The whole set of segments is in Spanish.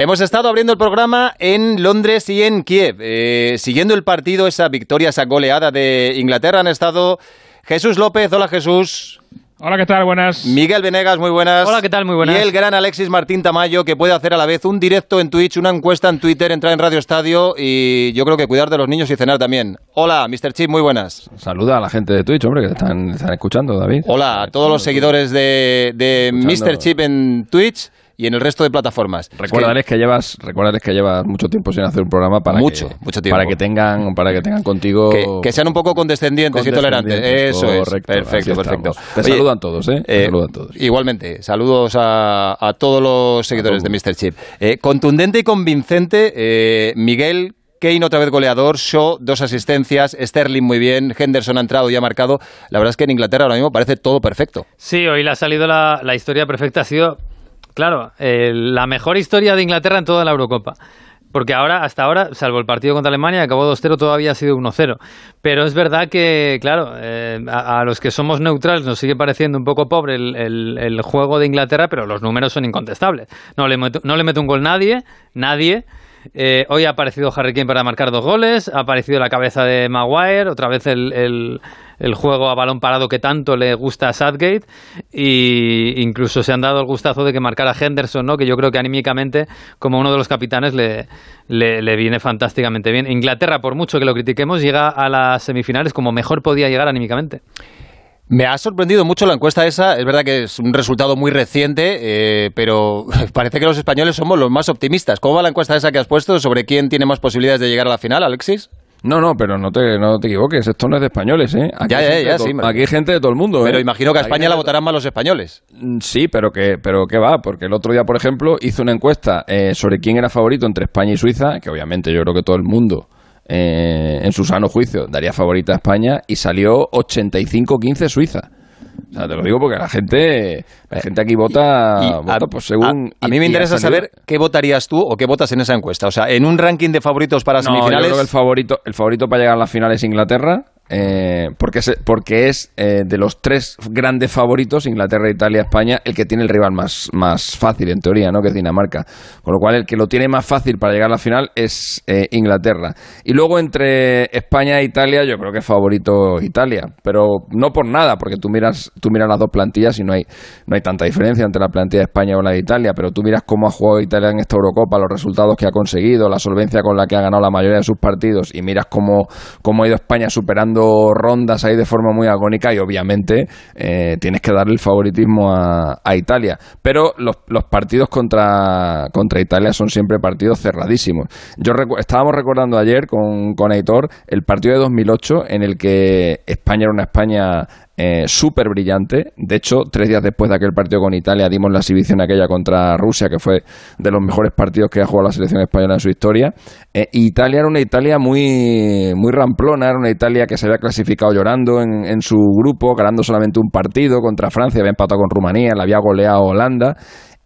Hemos estado abriendo el programa en Londres y en Kiev. Eh, siguiendo el partido, esa victoria, esa goleada de Inglaterra, han estado Jesús López. Hola Jesús. Hola, ¿qué tal? Buenas. Miguel Venegas, muy buenas. Hola, ¿qué tal? Muy buenas. Y el gran Alexis Martín Tamayo, que puede hacer a la vez un directo en Twitch, una encuesta en Twitter, entrar en Radio Estadio y yo creo que cuidar de los niños y cenar también. Hola, Mr. Chip, muy buenas. Saluda a la gente de Twitch, hombre, que están, están escuchando, David. Hola a todos los seguidores de, de Mr. Chip en Twitch y en el resto de plataformas. Recuérdales que, llevas, recuérdales que llevas mucho tiempo sin hacer un programa para mucho, que, mucho tiempo. para que tengan, para que tengan contigo que, que sean un poco condescendientes, y tolerantes. Eso correcto, es, perfecto, perfecto. Te Oye, saludan todos, ¿eh? Te eh, saludan todos. Igualmente, saludos a, a todos los seguidores de Mr. Chip. Eh, contundente y convincente, eh, Miguel. Kane otra vez goleador, Shaw dos asistencias, Sterling muy bien, Henderson ha entrado y ha marcado. La verdad es que en Inglaterra ahora mismo parece todo perfecto. Sí, hoy le ha salido la, la historia perfecta. Ha sido, claro, eh, la mejor historia de Inglaterra en toda la Eurocopa. Porque ahora, hasta ahora, salvo el partido contra Alemania, acabó 2-0, todavía ha sido 1-0. Pero es verdad que, claro, eh, a, los que somos neutrales nos sigue pareciendo un poco pobre el, el, el, juego de Inglaterra, pero los números son incontestables. No le mete, no le mete un gol nadie, nadie. Eh, hoy ha aparecido Harry Kane para marcar dos goles, ha aparecido la cabeza de Maguire, otra vez el, el, juego a balón parado que tanto le gusta a Southgate, y incluso se han dado el gustazo de que marcara Henderson, ¿no? que yo creo que anímicamente, como uno de los capitanes, le viene fantásticamente bien. Inglaterra, por mucho que lo critiquemos, llega a las semifinales como mejor podía llegar anímicamente. Me ha sorprendido mucho la encuesta esa. Es verdad que es un resultado muy reciente, eh, pero parece que los españoles somos los más optimistas. ¿Cómo va la encuesta esa que has puesto sobre quién tiene más posibilidades de llegar a la final, Alexis? No, no, pero no te, no te equivoques, esto no es de españoles, ¿eh? Aquí, ya, hay, ya, gente ya, sí, aquí hay gente de todo el mundo, Pero ¿eh? imagino que a España la votarán más los españoles. Sí, pero que, pero que va, porque el otro día, por ejemplo, hizo una encuesta eh, sobre quién era favorito entre España y Suiza, que obviamente yo creo que todo el mundo, eh, en su sano juicio, daría favorita a España, y salió 85-15 Suiza. O sea, te lo digo porque la gente, la gente aquí vota, y vota a, pues según. A, a mí me interesa saber qué votarías tú o qué votas en esa encuesta. O sea, en un ranking de favoritos para no, semifinales. Yo creo que el favorito, el favorito para llegar a las finales es Inglaterra. Eh, porque es, porque es eh, de los tres grandes favoritos, Inglaterra, Italia, España, el que tiene el rival más, más fácil en teoría, ¿no? que es Dinamarca. Con lo cual, el que lo tiene más fácil para llegar a la final es eh, Inglaterra. Y luego entre España e Italia, yo creo que es favorito Italia, pero no por nada, porque tú miras, tú miras las dos plantillas y no hay, no hay tanta diferencia entre la plantilla de España o la de Italia, pero tú miras cómo ha jugado Italia en esta Eurocopa, los resultados que ha conseguido, la solvencia con la que ha ganado la mayoría de sus partidos, y miras cómo, cómo ha ido España superando rondas ahí de forma muy agónica y obviamente eh, tienes que darle el favoritismo a, Italia. Pero los, los, partidos contra, contra Italia son siempre partidos cerradísimos. Yo recu estábamos recordando ayer con, con Aitor el partido de 2008 en el que España era una España eh, súper brillante. De hecho, tres días después de aquel partido con Italia dimos la exhibición aquella contra Rusia, que fue de los mejores partidos que ha jugado la selección española en su historia. Eh, Italia era una Italia muy, muy ramplona, era una Italia que se había clasificado llorando en, en su grupo, ganando solamente un partido contra Francia, había empatado con Rumanía, la había goleado Holanda.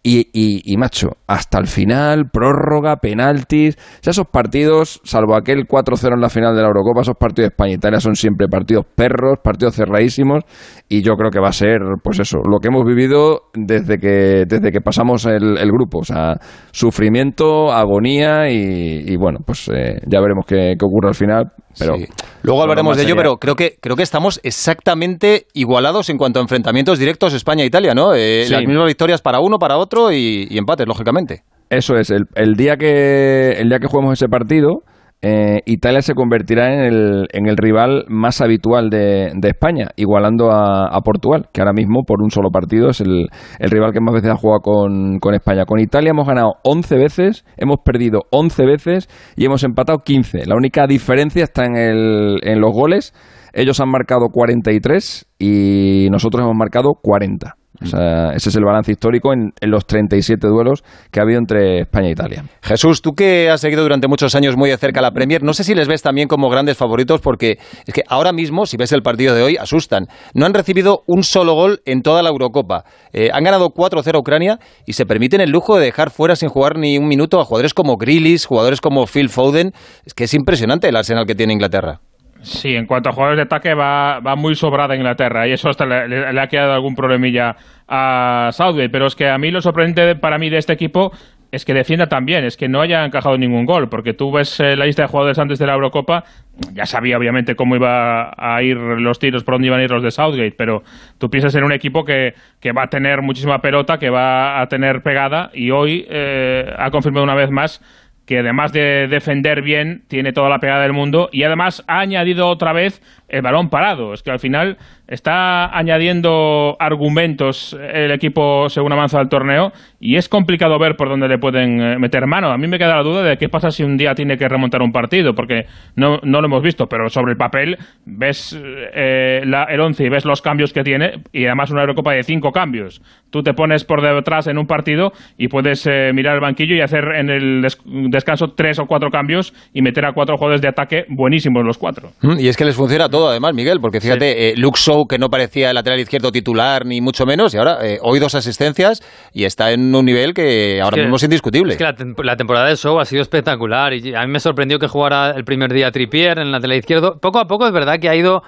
Y, y, y, macho, hasta el final, prórroga, penaltis. O sea, esos partidos, salvo aquel 4-0 en la final de la Eurocopa, esos partidos de España e Italia son siempre partidos perros, partidos cerradísimos. Y yo creo que va a ser, pues eso, lo que hemos vivido desde que, desde que pasamos el, el grupo. O sea, sufrimiento, agonía y, y bueno, pues eh, ya veremos qué, qué, ocurre al final. Pero sí. Luego hablaremos de ello, pero creo que, creo que estamos exactamente igualados en cuanto a enfrentamientos directos España-Italia, ¿no? Eh, sí. Las mismas victorias para uno, para otro y, y empates, lógicamente. Eso es, el, el, día que, el día que juguemos ese partido, eh, Italia se convertirá en el, en el rival más habitual de, España, igualando a, Portugal, que ahora mismo por un solo partido es el, rival que más veces ha jugado con, con, España. Con Italia hemos ganado 11 veces, hemos perdido 11 veces y hemos empatado 15. La única diferencia está en, el, en los goles. Ellos han marcado 43 y nosotros hemos marcado 40. O sea, ese es el balance histórico en, en, los 37 duelos que ha habido entre España e Italia. Jesús, tú que has seguido durante muchos años muy de cerca la Premier, no sé si les ves también como grandes favoritos porque es que ahora mismo, si ves el partido de hoy, asustan. No han recibido un solo gol en toda la Eurocopa. Eh, han ganado 4-0 a Ucrania y se permiten el lujo de dejar fuera sin jugar ni un minuto a jugadores como Grealish, jugadores como Phil Foden. Es que es impresionante el arsenal que tiene Inglaterra. Sí, en cuanto a jugadores de ataque va, va muy sobrada Inglaterra y eso hasta le, ha quedado algún problemilla a Southgate, pero es que a mí lo sorprendente para mí de este equipo es que defienda también, es que no haya encajado ningún gol, porque tú ves eh, la lista de jugadores antes de la Eurocopa, ya sabía obviamente cómo iba a ir los tiros, por dónde iban a ir los de Southgate, pero tú piensas en un equipo que, que va a tener muchísima pelota, que va a tener pegada, y hoy eh, ha confirmado una vez más que además de defender bien, tiene toda la pegada del mundo y además ha añadido otra vez el balón parado. Es que al final está añadiendo argumentos el equipo según avanza el torneo y es complicado ver por dónde le pueden eh, meter mano. A mí me queda la duda de qué pasa si un día tiene que remontar un partido, porque no, no lo hemos visto, pero sobre el papel ves eh, el 11 y ves los cambios que tiene y además una Eurocopa de cinco cambios. Tú te pones por detrás en un partido y puedes eh, mirar el banquillo y hacer en el descanso tres o cuatro cambios y meter a cuatro jugadores de ataque buenísimos los cuatro. Mm, y es que les funciona todo además, Miguel, porque fíjate, sí. Luke que no parecía el lateral izquierdo titular ni mucho menos, y ahora hoy dos asistencias y está en un nivel que ahora mismo es indiscutible. Es que la, la, temporada de Show ha sido espectacular y a mí me sorprendió que jugara el primer día Trippier en el lateral izquierdo. Poco a poco es verdad que ha ido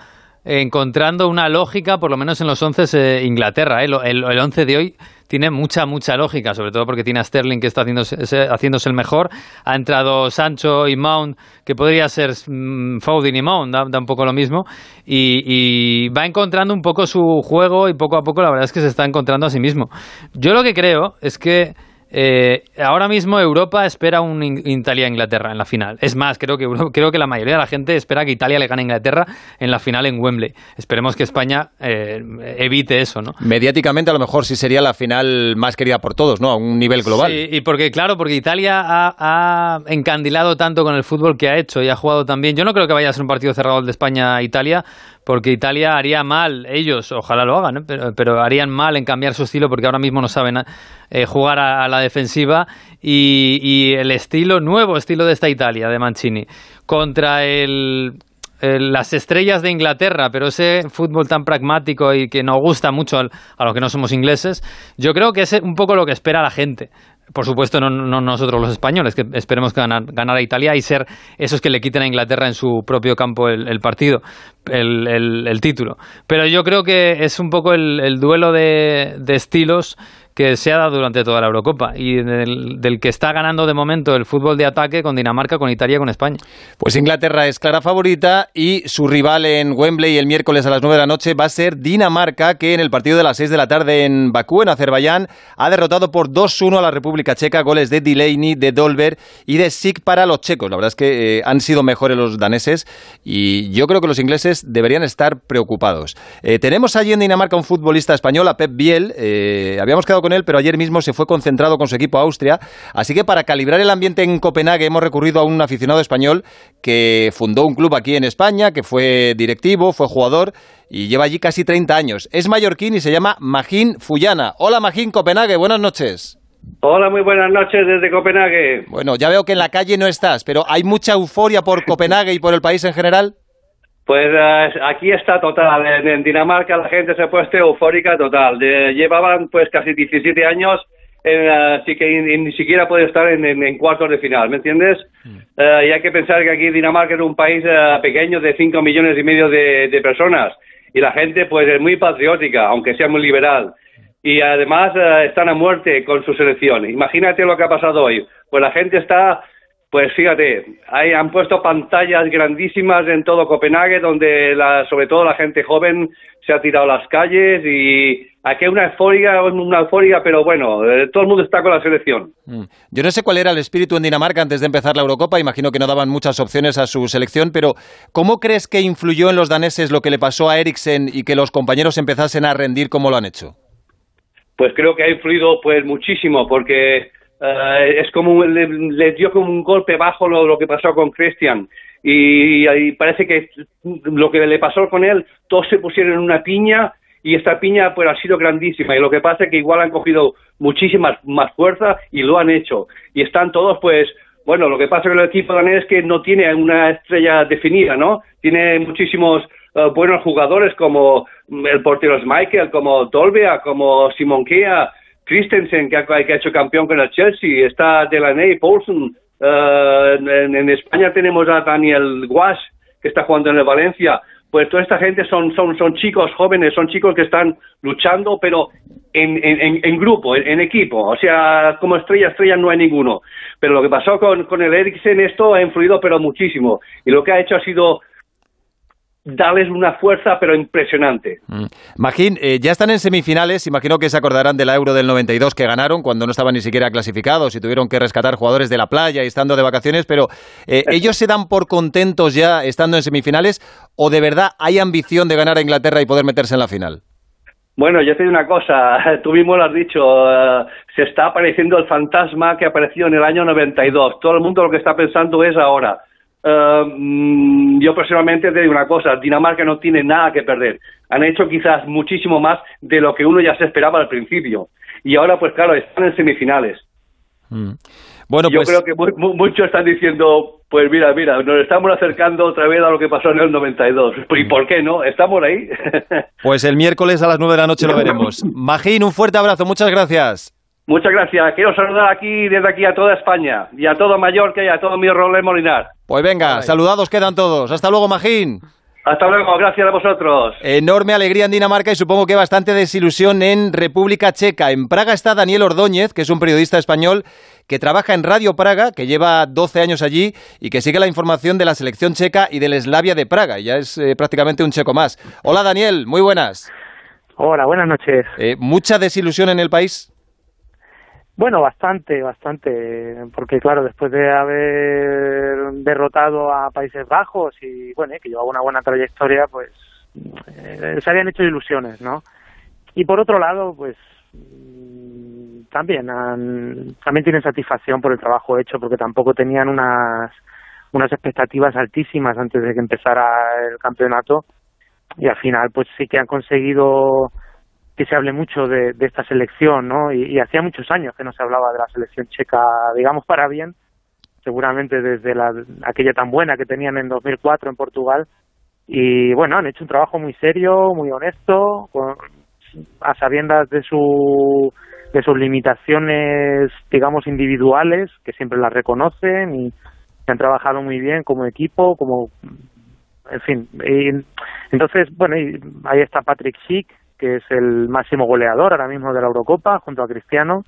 encontrando una lógica, por lo menos en los once eh, Inglaterra. ¿eh? El, el once de hoy tiene mucha, mucha lógica, sobre todo porque tiene a Sterling que está haciéndose, haciéndose el mejor. Ha entrado Sancho y Mount, que podría ser mmm, Foden y Mount, da, un poco lo mismo. Y, va encontrando un poco su juego y poco a poco la verdad es que se está encontrando a sí mismo. Yo lo que creo es que eh, ahora mismo Europa espera un Italia-Inglaterra en la final. Es más, creo que, creo que la mayoría de la gente espera que Italia le gane a Inglaterra en la final en Wembley. Esperemos que España eh, evite eso, ¿no? Mediáticamente a lo mejor sí sería la final más querida por todos, ¿no? A un nivel global. Sí, y porque, claro, porque Italia ha, ha encandilado tanto con el fútbol que ha hecho y ha jugado también. Yo no creo que vaya a ser un partido cerrado el de España-Italia, porque Italia haría mal, ellos, ojalá lo hagan, ¿eh? pero, pero, harían mal en cambiar su estilo porque ahora mismo no saben eh, jugar a, la defensiva y, el estilo, nuevo estilo de esta Italia, de Mancini, contra el, las estrellas de Inglaterra, pero ese fútbol tan pragmático y que nos gusta mucho a los que no somos ingleses, yo creo que es un poco lo que espera la gente por supuesto, no, no, nosotros los españoles, que esperemos ganar, ganar, a Italia y ser esos que le quiten a Inglaterra en su propio campo el, partido, el, título. Pero yo creo que es un poco el, duelo de estilos que se ha dado durante toda la Eurocopa y del, que está ganando de momento el fútbol de ataque con Dinamarca, con Italia con España. Pues Inglaterra es clara favorita y su rival en Wembley el miércoles a las 9 de la noche va a ser Dinamarca, que en el partido de las 6 de la tarde en Bakú, en Azerbaiyán, ha derrotado por 2-1 a la República Checa, goles de Delaney, de Dolber y de Sik para los checos. La verdad es que eh, han sido mejores los daneses y yo creo que los ingleses deberían estar preocupados. Eh, tenemos allí en Dinamarca un futbolista español, a Pep Biel, eh, habíamos quedado con él, pero ayer mismo se fue concentrado con su equipo a Austria. Así que para calibrar el ambiente en Copenhague hemos recurrido a un aficionado español que fundó un club aquí en España, que fue directivo, fue jugador y lleva allí casi 30 años. Es mallorquín y se llama Magín Fullana. Hola Magín, Copenhague, buenas noches. Hola, muy buenas noches desde Copenhague. Bueno, ya veo que en la calle no estás, pero ¿hay mucha euforia por Copenhague y por el país en general? Pues uh, aquí está total. En, en, Dinamarca la gente se ha puesto eufórica total. De, llevaban pues casi 17 años, en, uh, así que ni, ni siquiera puede estar en, en, en, cuartos de final, ¿me entiendes? Mm. Uh, y hay que pensar que aquí Dinamarca es un país pequeño de 5 millones y medio de, de, personas. Y la gente pues es muy patriótica, aunque sea muy liberal. Y además están a muerte con su selección. Imagínate lo que ha pasado hoy. Pues la gente está pues fíjate, ahí han puesto pantallas grandísimas en todo Copenhague, donde la, sobre todo la gente joven se ha tirado a las calles y aquí hay una euforia, una euforia, pero bueno, eh, todo el mundo está con la selección. Mm. Yo no sé cuál era el espíritu en Dinamarca antes de empezar la Eurocopa, imagino que no daban muchas opciones a su selección, pero ¿cómo crees que influyó en los daneses lo que le pasó a Eriksen y que los compañeros empezasen a rendir como lo han hecho? Pues creo que ha influido pues muchísimo, porque Uh, es como le, le, dio como un golpe bajo lo, lo que pasó con Christian. Y, y, parece que lo que le pasó con él todos se pusieron en una piña y esta piña pues ha sido grandísima. Y lo que pasa es que igual han cogido muchísima más fuerza y lo han hecho. Y están todos pues bueno lo que pasa con el equipo danés es que no tiene una estrella definida no tiene muchísimos uh, buenos jugadores como el portero Michael como Dolbea como Simon Kea Christensen, que ha, que ha, hecho campeón con el Chelsea, está Delaney, Paulson, uh, en, en, España tenemos a Daniel Guas, que está jugando en el Valencia. pues toda esta gente son, son, son chicos jóvenes, son chicos que están luchando, pero en, en, en grupo, en, equipo. O sea, como estrella, estrella no hay ninguno. Pero lo que pasó con, con el Eriksen, esto ha influido pero muchísimo. Y lo que ha hecho ha sido darles una fuerza pero impresionante. Mm. Magín, eh, ya están en semifinales, imagino que se acordarán de la Euro del 92 que ganaron cuando no estaban ni siquiera clasificados y tuvieron que rescatar jugadores de la playa y estando de vacaciones, pero eh, ¿ellos se dan por contentos ya estando en semifinales o de verdad hay ambición de ganar a Inglaterra y poder meterse en la final? Bueno, yo te digo una cosa, tú mismo lo has dicho, eh, se está apareciendo el fantasma que apareció en el año 92. Todo el mundo lo que está pensando es ahora Uh, yo personalmente te digo una cosa, Dinamarca no tiene nada que perder. Han hecho quizás muchísimo más de lo que uno ya se esperaba al principio. Y ahora, pues claro, están en semifinales. Mm. Bueno, yo pues creo que muchos están diciendo, pues mira, mira, nos estamos acercando otra vez a lo que pasó en el 92. ¿Y por qué no? Estamos ahí. pues el miércoles a las 9 de la noche lo veremos. Magín, un fuerte abrazo, muchas gracias. Muchas gracias. Quiero saludar aquí, desde aquí, a toda España y a todo Mallorca y a todo mi rol Molinar. Pues venga, saludados quedan todos. Hasta luego, Magín. Hasta luego, gracias a vosotros. Enorme alegría en Dinamarca y supongo que bastante desilusión en República Checa. En Praga está Daniel Ordóñez, que es un periodista español que trabaja en Radio Praga, que lleva 12 años allí y que sigue la información de la selección checa y del Eslavia de Praga. Ya es eh, prácticamente un checo más. Hola Daniel, muy buenas. Hola, buenas noches. Eh, ¿Mucha desilusión en el país? Bueno, bastante, bastante, porque claro, después de haber derrotado a Países Bajos y bueno, que llevaba una buena trayectoria, pues eh, se habían hecho ilusiones, ¿no? Y por otro lado, pues mm, también también tienen satisfacción por el trabajo hecho, porque tampoco tenían unas unas expectativas altísimas antes de que empezara el campeonato y al final, pues sí que han conseguido que se hable mucho de, esta selección, ¿no? Y, hacía muchos años que no se hablaba de la selección checa, digamos, para bien, seguramente desde la, aquella tan buena que tenían en 2004 en Portugal. Y bueno, han hecho un trabajo muy serio, muy honesto, a sabiendas de su de sus limitaciones, digamos, individuales, que siempre las reconocen y han trabajado muy bien como equipo, como, en fin. entonces, bueno, ahí está Patrick Schick, que es el máximo goleador ahora mismo de la Eurocopa, junto a Cristiano.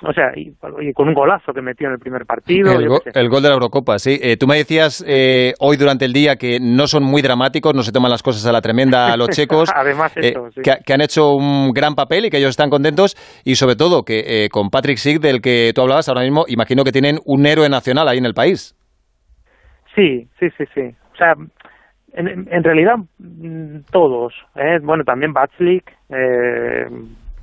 O sea, y, con un golazo que metió en el primer partido. El, gol de la Eurocopa, sí. Eh, tú me decías eh, hoy durante el día que no son muy dramáticos, no se toman las cosas a la tremenda a los checos. Además, eh, que, han hecho un gran papel y que ellos están contentos. Y sobre todo que con Patrick Sig, del que tú hablabas ahora mismo, imagino que tienen un héroe nacional ahí en el país. Sí, sí, sí, sí. O sea, en, realidad, mm, todos. ¿eh? Bueno, también Batslik, eh,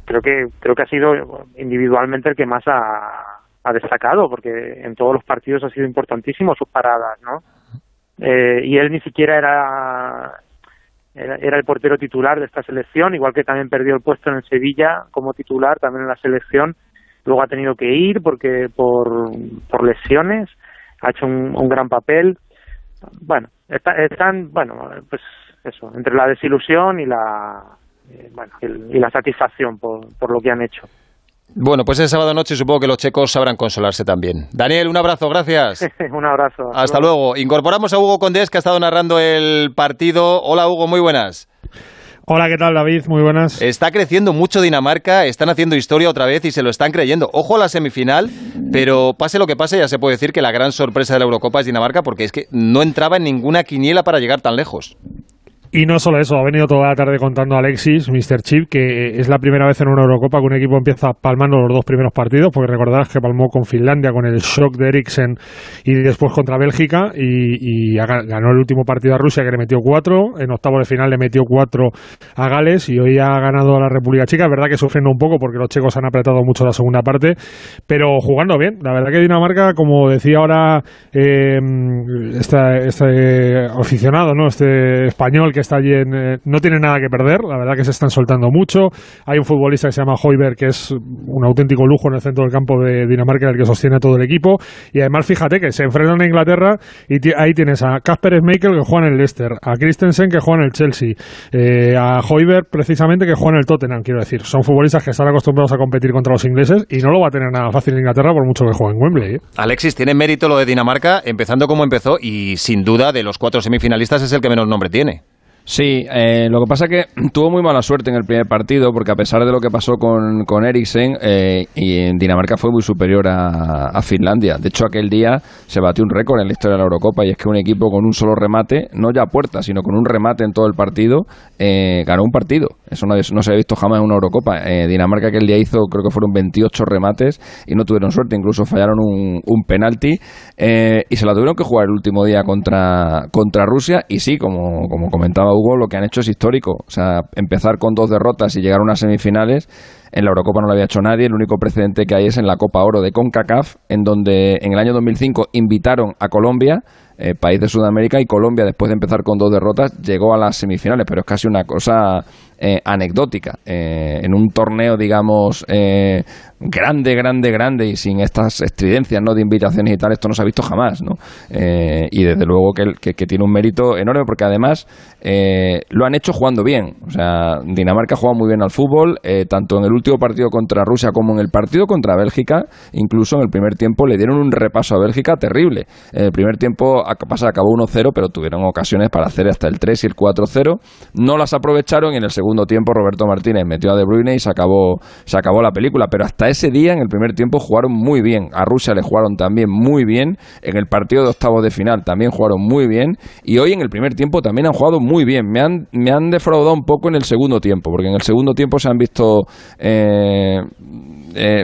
creo que creo que ha sido individualmente el que más ha, destacado, porque en todos los partidos ha sido importantísimo sus paradas, ¿no? Eh, y él ni siquiera era, era, el portero titular de esta selección, igual que también perdió el puesto en Sevilla como titular, también en la selección. Luego ha tenido que ir porque por, por lesiones, ha hecho un gran papel bueno, están, bueno, pues eso, entre la desilusión y la, eh, bueno, y la satisfacción por, por lo que han hecho. Bueno, pues el sábado noche supongo que los checos sabrán consolarse también. Daniel, un abrazo, gracias. un abrazo. Hasta, luego. Incorporamos a Hugo Condés, que ha estado narrando el partido. Hola, Hugo, muy buenas. Hola, ¿qué tal David? Muy buenas. Está creciendo mucho Dinamarca, están haciendo historia otra vez y se lo están creyendo. Ojo a la semifinal, pero pase lo que pase, ya se puede decir que la gran sorpresa de la Eurocopa es Dinamarca porque es que no entraba en ninguna quiniela para llegar tan lejos. Y no solo eso, ha venido toda la tarde contando Alexis, Mr. Chip, que es la primera vez en una Eurocopa que un equipo empieza palmando los dos primeros partidos, porque recordarás que palmó con Finlandia con el shock de Eriksen y después contra Bélgica y, ganó el último partido a Rusia que le metió cuatro, en octavo de final le metió cuatro a Gales y hoy ha ganado a la República Checa, es verdad que sufriendo un poco porque los checos han apretado mucho la segunda parte, pero jugando bien, la verdad que Dinamarca, como decía ahora eh, este, este aficionado, ¿no? este español que está allí eh, no tiene nada que perder, la verdad que se están soltando mucho. Hay un futbolista que se llama Hoiberg, que es un auténtico lujo en el centro del campo de Dinamarca, el que sostiene a todo el equipo. Y además, fíjate que se enfrentan a Inglaterra y ahí tienes a Casper Schmeichel, que juega en el Leicester, a Christensen, que juega en el Chelsea, eh, a Hoiberg, precisamente, que juega en el Tottenham, quiero decir. Son futbolistas que están acostumbrados a competir contra los ingleses y no lo va a tener nada fácil Inglaterra por mucho que juegue en Wembley. ¿eh? Alexis, tiene mérito lo de Dinamarca, empezando como empezó y sin duda de los cuatro semifinalistas es el que menos nombre tiene. Sí, eh, lo que pasa es que tuvo muy mala suerte en el primer partido porque a pesar de lo que pasó con, con Eriksen, eh, y en Dinamarca fue muy superior a, Finlandia. De hecho, aquel día se batió un récord en la historia de la Eurocopa y es que un equipo con un solo remate, no ya a puerta, sino con un remate en todo el partido, eh, ganó un partido. Eso no, no, se ha visto jamás en una Eurocopa. Eh, Dinamarca aquel día hizo, creo que fueron 28 remates y no tuvieron suerte, incluso fallaron un, un penalti eh, y se la tuvieron que jugar el último día contra, contra Rusia y sí, como, como comentaba Hugo, lo que han hecho es histórico. O sea, empezar con dos derrotas y llegar a unas semifinales. En la Eurocopa no lo había hecho nadie. El único precedente que hay es en la Copa Oro de CONCACAF, en donde en el año 2005 invitaron a Colombia, eh, país de Sudamérica, y Colombia, después de empezar con dos derrotas, llegó a las semifinales. Pero es casi una cosa eh, anecdótica. Eh, en un torneo, digamos, eh, grande, grande, grande y sin estas estridencias ¿no? de invitaciones y tal, esto no se ha visto jamás. ¿no? Y desde luego que, tiene un mérito enorme porque además lo han hecho jugando bien. O sea, Dinamarca ha jugado muy bien al fútbol, tanto en el último partido contra Rusia como en el partido contra Bélgica. Incluso en el primer tiempo le dieron un repaso a Bélgica terrible. En el primer tiempo pasa, acabó 1-0, pero tuvieron ocasiones para hacer hasta el 3 y el 4-0. No las aprovecharon y en el segundo tiempo Roberto Martínez metió a De Bruyne y se acabó, se acabó la película. Pero hasta ese día, en el primer tiempo, jugaron muy bien. A Rusia le jugaron también muy bien. En el partido de octavos de final también jugaron muy bien. Y hoy en el primer tiempo también han jugado muy bien. Me han, me han defraudado un poco en el segundo tiempo, porque en el segundo tiempo se han visto... Eh, eh,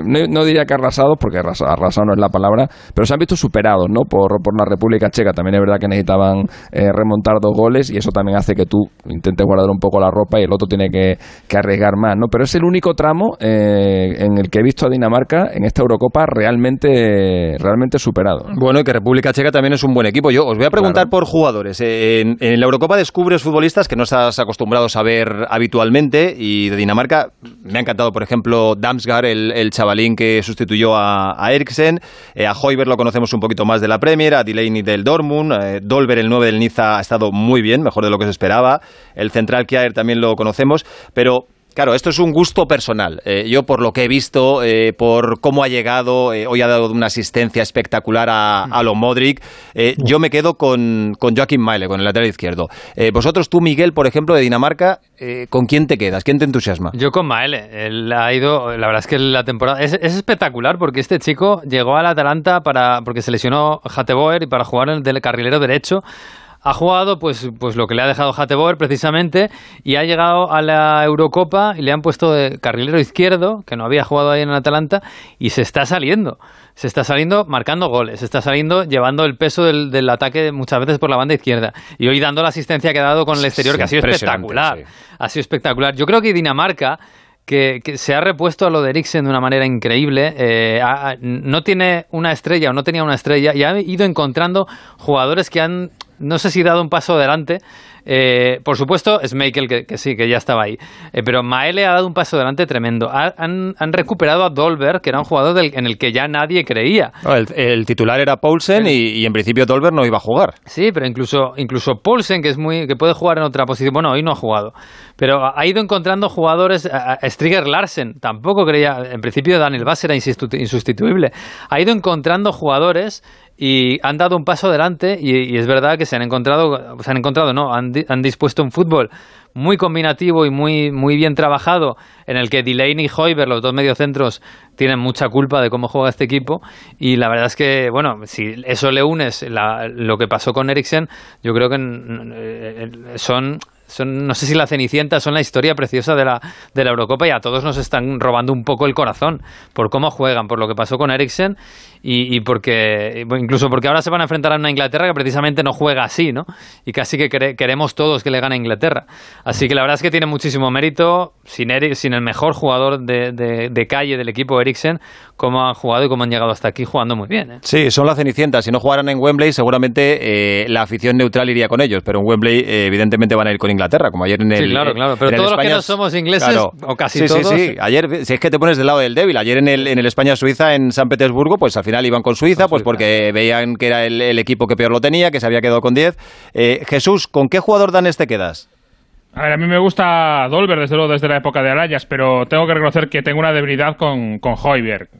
no, no, diría que arrasados, porque arrasado, arrasado, no es la palabra, pero se han visto superados ¿no? por, por la República Checa. También es verdad que necesitaban eh, remontar dos goles y eso también hace que tú intentes guardar un poco la ropa y el otro tiene que, que arriesgar más. ¿no? Pero es el único tramo eh, en el que he visto a Dinamarca en esta Eurocopa realmente, realmente superado. Bueno, y que República Checa también es un buen equipo. Yo os voy a preguntar claro. por jugadores. En, en, la Eurocopa descubres futbolistas que no estás acostumbrado a ver habitualmente y de Dinamarca me ha encantado, por ejemplo, Damsgaard, el, el chavalín que sustituyó a, a Eriksen. Eh, a Hoiberg lo conocemos un poquito más de la Premier, a Delaney del Dortmund. Eh, Dolber, el 9 del Niza, ha estado muy bien, mejor de lo que se esperaba. El central Kjaer también lo conocemos, pero Claro, esto es un gusto personal. Eh, yo, por lo que he visto, eh, por cómo ha llegado, eh, hoy ha dado una asistencia espectacular a, a lo Modric, yo me quedo con, con Joaquín Maile, con el lateral izquierdo. vosotros, tú, Miguel, por ejemplo, de Dinamarca, ¿con quién te quedas? ¿Quién te entusiasma? Yo con Maele. Él ha ido, la verdad es que la temporada es, es espectacular porque este chico llegó al Atalanta para, porque se lesionó Hateboer y para jugar en el del carrilero derecho ha jugado pues, pues lo que le ha dejado Hateboer precisamente y ha llegado a la Eurocopa y le han puesto de carrilero izquierdo, que no había jugado ahí en el Atalanta, y se está saliendo. Se está saliendo marcando goles, se está saliendo llevando el peso del, del ataque muchas veces por la banda izquierda. Y hoy dando la asistencia que ha dado con el exterior, sí, que ha sido espectacular. Sí. Ha sido espectacular. Yo creo que Dinamarca que, que, se ha repuesto a lo de Eriksen de una manera increíble. Eh, ha, no tiene una estrella o no tenía una estrella y ha ido encontrando jugadores que han, no sé si dado un paso adelante. Eh, por supuesto, Schmeichel, que, que, sí, que ya estaba ahí. Eh, pero Maele ha dado un paso adelante tremendo. Ha, han, han, recuperado a Dolberg, que era un jugador del, en el que ya nadie creía. No, el, el, titular era Paulsen y, y, en principio Dolberg no iba a jugar. Sí, pero incluso, incluso Paulsen, que, es muy, que puede jugar en otra posición, bueno, hoy no ha jugado. Pero ha ido encontrando jugadores. Striger Larsen tampoco creía. En principio, Daniel Bass era insustituible. Ha ido encontrando jugadores y han dado un paso adelante y, es verdad que se han encontrado, se han encontrado, no, han, han dispuesto un fútbol muy combinativo y muy, muy bien trabajado, en el que Delaney y Hoiberg, los dos mediocentros, tienen mucha culpa de cómo juega este equipo. Y la verdad es que, bueno, si eso le unes la, lo que pasó con Eriksen, yo creo que eh, son son, no sé si la Cenicienta son la historia preciosa de la, de la Eurocopa y a todos nos están robando un poco el corazón por cómo juegan, por lo que pasó con Eriksen y, porque incluso porque ahora se van a enfrentar a una Inglaterra que precisamente no juega así, ¿no? Y casi que quere, queremos todos que le gane Inglaterra. Así que la verdad es que tiene muchísimo mérito sin, Eric, sin el mejor jugador de, de, de calle del equipo Eriksen, cómo han jugado y cómo han llegado hasta aquí jugando muy bien. ¿eh? Sí, son la Cenicienta. Si no jugaran en Wembley, seguramente eh, la afición neutral iría con ellos, pero en Wembley eh, evidentemente van a ir con Inglaterra, como ayer en el. Sí, claro, claro. Pero todos los que no somos ingleses, claro. o casi sí, todos. Sí, sí, Ayer, si es que te pones del lado del débil, ayer en el, en el España-Suiza, en San Petersburgo, pues al final iban con Suiza, pues porque veían que era el, el, equipo que peor lo tenía, que se había quedado con 10. Eh, Jesús, ¿con qué jugador danés te quedas? A ver, a mí me gusta Dolber, desde luego, desde la época de Arayas, pero tengo que reconocer que tengo una debilidad con, con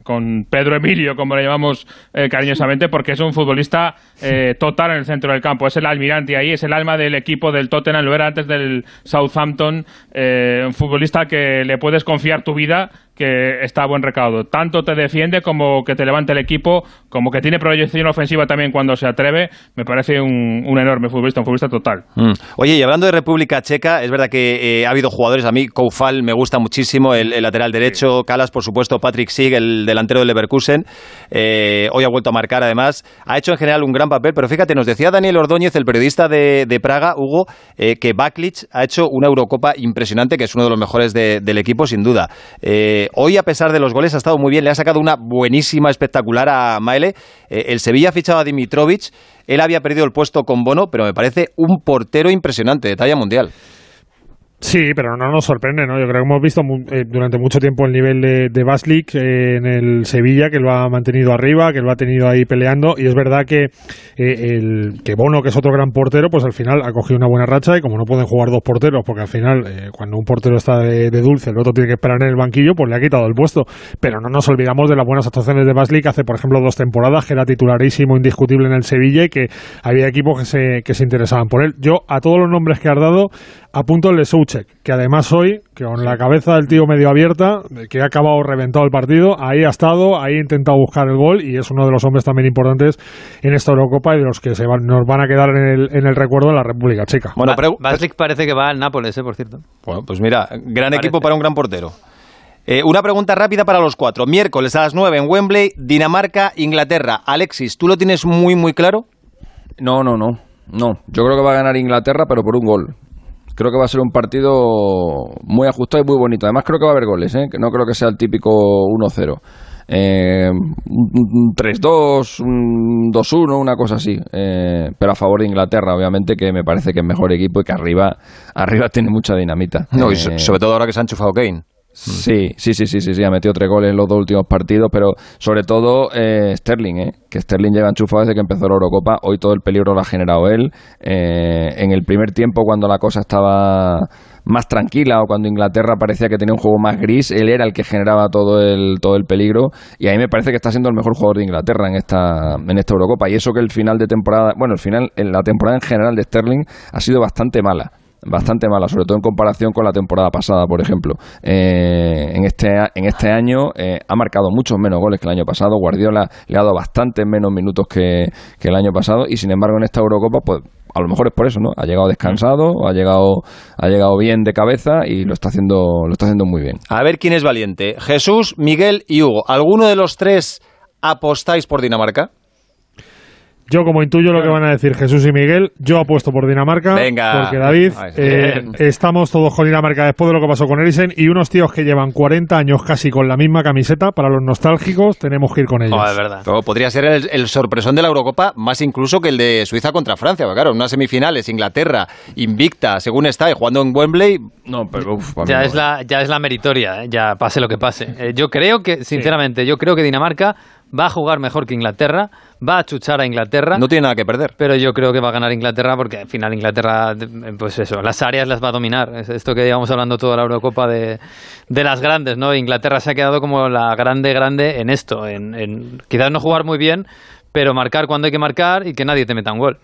con Pedro Emilio, como le llamamos eh, cariñosamente, porque es un futbolista eh, total en el centro del campo. Es el almirante ahí, es el alma del equipo del Tottenham, lo era antes del Southampton. eh, un futbolista que le puedes confiar tu vida que está a buen recaudo. Tanto te defiende como que te levanta el equipo, como que tiene proyección ofensiva también cuando se atreve. Me parece un, un enorme futbolista, un futbolista total. Mm. Oye, y hablando de República Checa, es verdad que eh, ha habido jugadores, a mí Koufal me gusta muchísimo, el, el lateral derecho, Calas, por supuesto, Patrick Sieg, el delantero del Leverkusen, eh, hoy ha vuelto a marcar además, ha hecho en general un gran papel, pero fíjate, nos decía Daniel Ordóñez, el periodista de, de Praga, Hugo, eh, que Baklic ha hecho una Eurocopa impresionante, que es uno de los mejores de- del equipo, sin duda. Eh, hoy, a pesar de los goles, ha estado muy bien, le ha sacado una buenísima, espectacular a Maele. Eh, el Sevilla ha fichado a Dimitrovic, él había perdido el puesto con Bono, pero me parece un portero impresionante, de talla mundial. Sí, pero no nos sorprende, ¿no? Yo creo que hemos visto eh, durante mucho tiempo el nivel de, de Baslik eh, en el Sevilla, que lo ha mantenido arriba, que lo ha tenido ahí peleando, y es verdad que, eh, el, que Bono, que es otro gran portero, pues al final ha cogido una buena racha, y como no pueden jugar dos porteros, porque al final, eh, cuando un portero está de, de dulce, el otro tiene que esperar en el banquillo, pues le ha quitado el puesto. Pero no nos olvidamos de las buenas actuaciones de Baslik hace, por ejemplo, dos temporadas, que era titularísimo, indiscutible en el Sevilla, y que había equipos que se, que se interesaban por él. Yo, a todos los nombres que has dado, apunto el de Soucek, que además hoy, que con la cabeza del tío medio abierta, que ha acabado reventado el partido, ahí ha estado, ahí ha intentado buscar el gol y es uno de los hombres también importantes en esta Eurocopa y de los que se van, nos van a quedar en el, en el recuerdo de la República Checa. Bueno, pero, Baslik parece que va al Nápoles, eh, por cierto. bueno, pues mira, gran Parece. equipo para un gran portero. Eh, una pregunta rápida para los cuatro. Miércoles a las 9 en Wembley, Dinamarca, Inglaterra. Alexis, ¿tú lo tienes muy, muy claro? No, no, no. No, yo creo que va a ganar Inglaterra, pero por un gol. Creo que va a ser un partido muy ajustado y muy bonito. Además, creo que va a haber goles, ¿eh? que no creo que sea el típico 1-0. Eh, un 3-2, un 2-1, una cosa así. Eh, pero a favor de Inglaterra, obviamente, que me parece que es mejor equipo y que arriba, arriba tiene mucha dinamita. No, y Eh, so- sobre todo ahora que se ha enchufado Kane. Sí, sí, sí, sí, sí, sí, ha metido tres goles en los dos últimos partidos, pero sobre todo eh, Sterling, ¿eh? que Sterling lleva enchufado desde que empezó la Eurocopa, hoy todo el peligro lo ha generado él. Eh, en el primer tiempo, cuando la cosa estaba más tranquila o cuando Inglaterra parecía que tenía un juego más gris, él era el que generaba todo el, todo el peligro y a mí me parece que está siendo el mejor jugador de Inglaterra en esta, en esta Eurocopa y eso que el final de temporada, bueno, el final, en la temporada en general de Sterling ha sido bastante mala bastante mala, sobre todo en comparación con la temporada pasada, por ejemplo. Eh, en, este, en este año eh, ha marcado muchos menos goles que el año pasado. Guardiola le ha dado bastantes menos minutos que, que el año pasado y sin embargo en esta Eurocopa, pues a lo mejor es por eso, ¿no? Ha llegado descansado, ha llegado, ha llegado bien de cabeza y lo está haciendo, lo está haciendo muy bien. A ver quién es valiente. Jesús, Miguel y Hugo. ¿Alguno de los tres apostáis por Dinamarca? Yo, como intuyo lo que van a decir Jesús y Miguel, yo apuesto por Dinamarca. Venga. Porque David, eh, estamos todos con Dinamarca después de lo que pasó con Eriksen y unos tíos que llevan 40 años casi con la misma camiseta. Para los nostálgicos, tenemos que ir con ellos. Oh, es verdad. Podría ser el, el sorpresón de la Eurocopa, más incluso que el de Suiza contra Francia. porque, Claro, en unas semifinales, Inglaterra, invicta, según está, y jugando en Wembley. No, pero uf, Ya no, es, la, ya es la meritoria, ¿eh? ya pase lo que pase. Eh, yo creo que, sinceramente, yo creo que Dinamarca va a jugar mejor que Inglaterra, va a chuchar a Inglaterra. No tiene nada que perder. Pero yo creo que va a ganar Inglaterra porque al final Inglaterra, eh, pues eso, las áreas las va a dominar. Es esto que llevamos hablando toda la Eurocopa de, de las grandes, ¿no? Inglaterra se ha quedado como la grande, grande en esto, en, en quizás no jugar muy bien, pero marcar cuando hay que marcar y que nadie te meta un gol.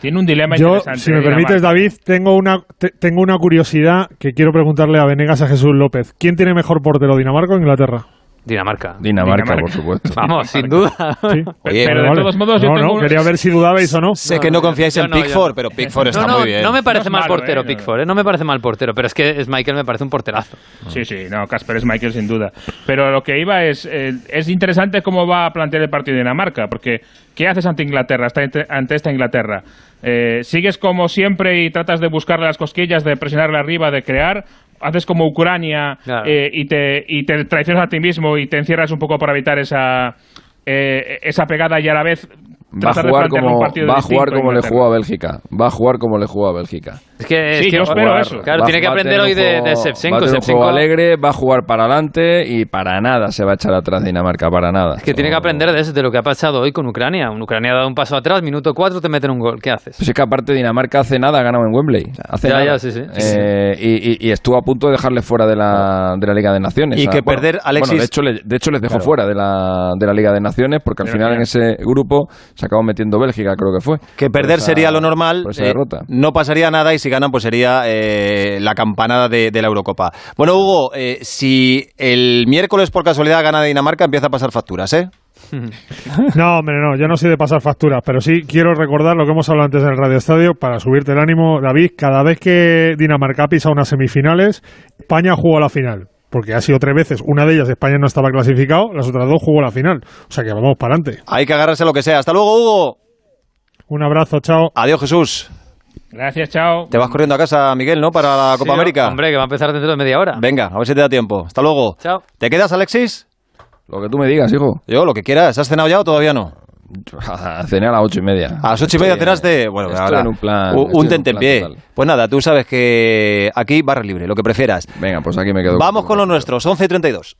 Tiene un dilema Yo, interesante. si me Dinamarca. permites, David, tengo una, te- tengo una curiosidad que quiero preguntarle a Venegas a Jesús López. ¿Quién tiene mejor portero, Dinamarca o Inglaterra? Dinamarca. Dinamarca, Dinamarca. por supuesto. Vamos, sin duda. Sí. Oye, Pero de Vale. todos modos, yo no, tengo no, un- quería ver si dudabais o no. sé que no confiáis en no, Pickford, pero Pickford está no, no, muy bien. no me parece No es mal malo, portero ¿eh? Pickford, ¿eh? no me parece mal portero, pero es que Michael me parece un porterazo. Sí, sí, no, Casper es Michael sin duda. Pero lo que iba es, eh, es interesante cómo va a plantear el partido de Dinamarca, porque ¿qué haces ante Inglaterra, esta- ante esta Inglaterra? Eh, ¿Sigues como siempre y tratas de buscarle las cosquillas, de presionarle arriba, de crear? ¿Haces como Ucrania Claro. eh, y, te, y te traicionas a ti mismo y te encierras un poco para evitar esa, eh, esa pegada y a la vez Va a tratar de jugar como, partido va a jugar como le jugó a Bélgica. Va a jugar como le jugó a Bélgica. Es que, Sí, es que- yo espero eso. Claro, Va- tiene que a aprender hoy de, de Va a Shevchenko. tener un Shevchenko- juego alegre, va a jugar para adelante y para nada se va a echar atrás Dinamarca, para nada. Es que tiene que aprender de eso, de lo que ha pasado hoy con Ucrania. Un Ucrania ha dado un paso atrás, minuto cuatro, te meten un gol. ¿Qué haces? Pues es que aparte Dinamarca hace nada ha ganado en Wembley. Hace Ya, nada. ya, sí, sí. Eh, y, y- y estuvo a punto de dejarle fuera de la, de la Liga de Naciones. Y Ah, que bueno, perder, Alexis- Bueno, de hecho, le- de hecho les dejó Claro. fuera de la, de la Liga de Naciones porque al Pero final en ese grupo se acabó metiendo Bélgica, creo que fue. Que perder esa- sería lo normal, por esa eh, derrota. no pasaría nada y si ganan pues sería eh, la campanada de, de la Eurocopa. Bueno, Hugo, eh, si el miércoles por casualidad gana Dinamarca empieza a pasar facturas, ¿eh? No, hombre, no, yo no soy de pasar facturas, pero sí quiero recordar lo que hemos hablado antes en el Radio Estadio para subirte el ánimo, David. Cada vez que Dinamarca pisa unas semifinales, España jugó a la final. Porque ha sido tres veces. Una de ellas España no estaba clasificado, las otras dos jugó la final. O sea que vamos para adelante. Hay que agarrarse lo que sea. Hasta luego, Hugo. Un abrazo, chao. Adiós, Jesús. Gracias, chao. Te vas corriendo a casa, Miguel, ¿no? Para la Copa Sí, América. Hombre, que va a empezar dentro de media hora. Venga, a ver si te da tiempo. Hasta luego. Chao. ¿Te quedas, Alexis? Lo que tú me digas, hijo. Yo, lo que quieras. ¿Has cenado ya o todavía no? Cené a las ocho y media. A las ocho y media cenaste. Bueno, estoy ahora. en un plan. un- estoy en Un plan tentempié. Pues nada, tú sabes que aquí barra libre, lo que prefieras. Venga, pues aquí me quedo. Vamos contigo. con los nuestros, 11 y 32.